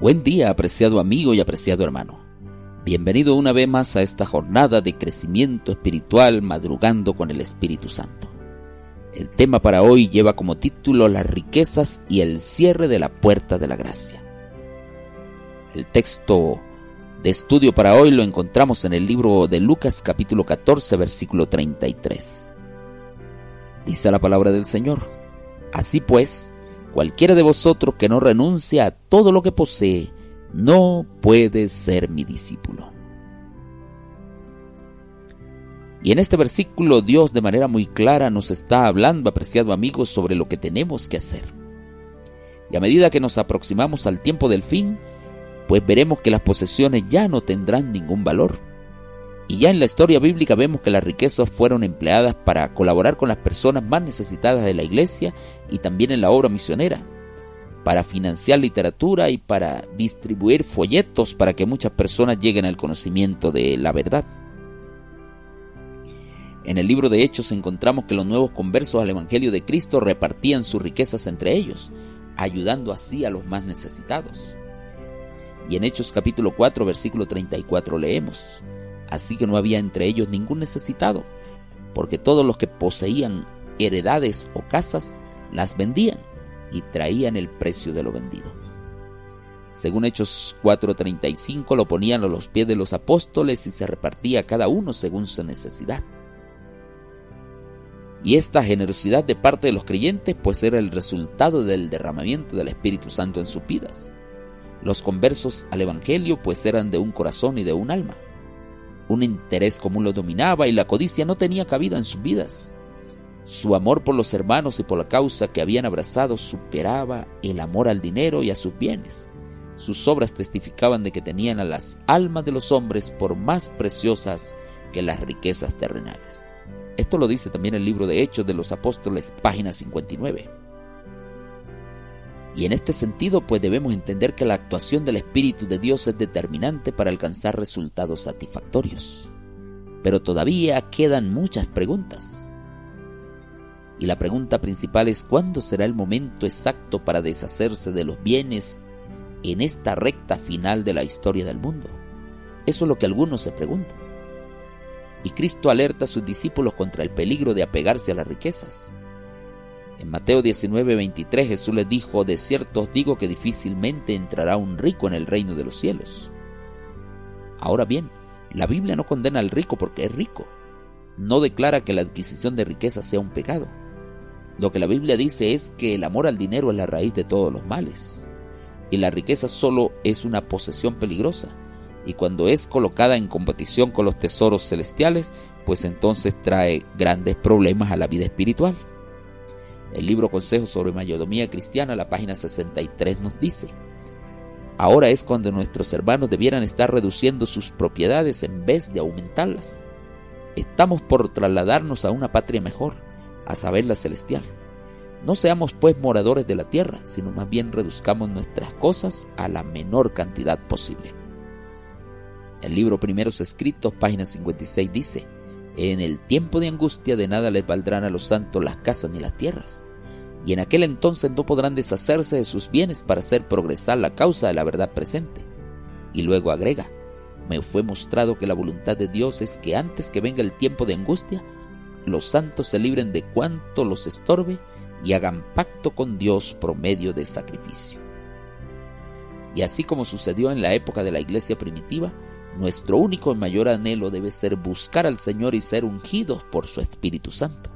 Buen día, apreciado amigo y apreciado hermano. Bienvenido una vez más a esta jornada de crecimiento espiritual madrugando con el Espíritu Santo. El tema para hoy lleva como título Las riquezas y el cierre de la puerta de la gracia. El texto de estudio para hoy lo encontramos en el libro de Lucas capítulo 14 versículo 33. Dice la palabra del Señor. Así pues, Cualquiera de vosotros que no renuncia a todo lo que posee, no puede ser mi discípulo. Y en este versículo Dios de manera muy clara nos está hablando, apreciado amigos, sobre lo que tenemos que hacer. Y a medida que nos aproximamos al tiempo del fin, pues veremos que las posesiones ya no tendrán ningún valor. Y ya en la historia bíblica vemos que las riquezas fueron empleadas para colaborar con las personas más necesitadas de la iglesia y también en la obra misionera, para financiar literatura y para distribuir folletos para que muchas personas lleguen al conocimiento de la verdad. En el libro de Hechos encontramos que los nuevos conversos al Evangelio de Cristo repartían sus riquezas entre ellos, ayudando así a los más necesitados. Y en Hechos capítulo 4 versículo 34 leemos, Así que no había entre ellos ningún necesitado, porque todos los que poseían heredades o casas las vendían y traían el precio de lo vendido. Según Hechos 4:35 lo ponían a los pies de los apóstoles y se repartía cada uno según su necesidad. Y esta generosidad de parte de los creyentes pues era el resultado del derramamiento del Espíritu Santo en sus vidas. Los conversos al Evangelio pues eran de un corazón y de un alma. Un interés común lo dominaba y la codicia no tenía cabida en sus vidas. Su amor por los hermanos y por la causa que habían abrazado superaba el amor al dinero y a sus bienes. Sus obras testificaban de que tenían a las almas de los hombres por más preciosas que las riquezas terrenales. Esto lo dice también el libro de Hechos de los Apóstoles, página 59. Y en este sentido, pues debemos entender que la actuación del Espíritu de Dios es determinante para alcanzar resultados satisfactorios. Pero todavía quedan muchas preguntas. Y la pregunta principal es ¿cuándo será el momento exacto para deshacerse de los bienes en esta recta final de la historia del mundo? Eso es lo que algunos se preguntan. Y Cristo alerta a sus discípulos contra el peligro de apegarse a las riquezas. En Mateo 19, 23 Jesús les dijo, de cierto os digo que difícilmente entrará un rico en el reino de los cielos. Ahora bien, la Biblia no condena al rico porque es rico. No declara que la adquisición de riqueza sea un pecado. Lo que la Biblia dice es que el amor al dinero es la raíz de todos los males. Y la riqueza solo es una posesión peligrosa. Y cuando es colocada en competición con los tesoros celestiales, pues entonces trae grandes problemas a la vida espiritual. El libro Consejos sobre Mayordomía Cristiana, la página 63, nos dice, Ahora es cuando nuestros hermanos debieran estar reduciendo sus propiedades en vez de aumentarlas. Estamos por trasladarnos a una patria mejor, a saber la celestial. No seamos pues moradores de la tierra, sino más bien reduzcamos nuestras cosas a la menor cantidad posible. El libro Primeros Escritos, página 56, dice, en el tiempo de angustia de nada les valdrán a los santos las casas ni las tierras. Y en aquel entonces no podrán deshacerse de sus bienes para hacer progresar la causa de la verdad presente. Y luego agrega, me fue mostrado que la voluntad de Dios es que antes que venga el tiempo de angustia, los santos se libren de cuanto los estorbe y hagan pacto con Dios por medio de sacrificio. Y así como sucedió en la época de la iglesia primitiva, nuestro único y mayor anhelo debe ser buscar al Señor y ser ungidos por su Espíritu Santo.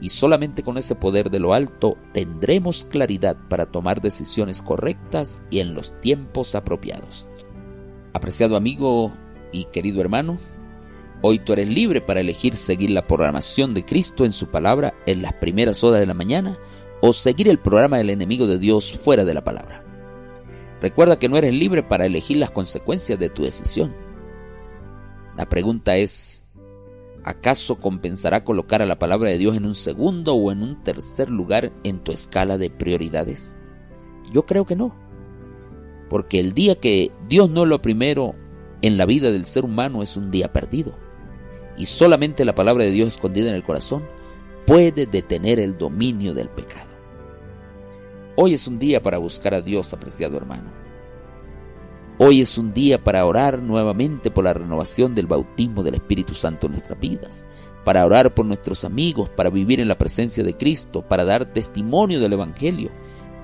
Y solamente con ese poder de lo alto tendremos claridad para tomar decisiones correctas y en los tiempos apropiados. Apreciado amigo y querido hermano, hoy tú eres libre para elegir seguir la programación de Cristo en su palabra en las primeras horas de la mañana o seguir el programa del enemigo de Dios fuera de la palabra. Recuerda que no eres libre para elegir las consecuencias de tu decisión. La pregunta es, ¿acaso compensará colocar a la palabra de Dios en un segundo o en un tercer lugar en tu escala de prioridades? Yo creo que no. Porque el día que Dios no lo primero en la vida del ser humano es un día perdido. Y solamente la palabra de Dios escondida en el corazón puede detener el dominio del pecado. Hoy es un día para buscar a Dios, apreciado hermano. Hoy es un día para orar nuevamente por la renovación del bautismo del Espíritu Santo en nuestras vidas, para orar por nuestros amigos, para vivir en la presencia de Cristo, para dar testimonio del Evangelio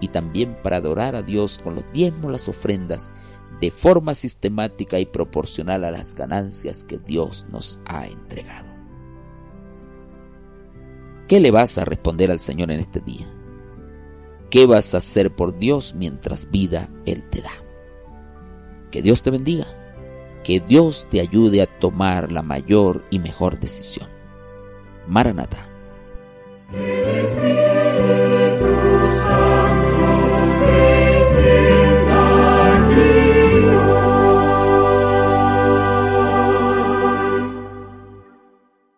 y también para adorar a Dios con los diezmos, las ofrendas, de forma sistemática y proporcional a las ganancias que Dios nos ha entregado. ¿Qué le vas a responder al Señor en este día? ¿Qué vas a hacer por Dios mientras vida Él te da? Que Dios te bendiga. Que Dios te ayude a tomar la mayor y mejor decisión. Maranata.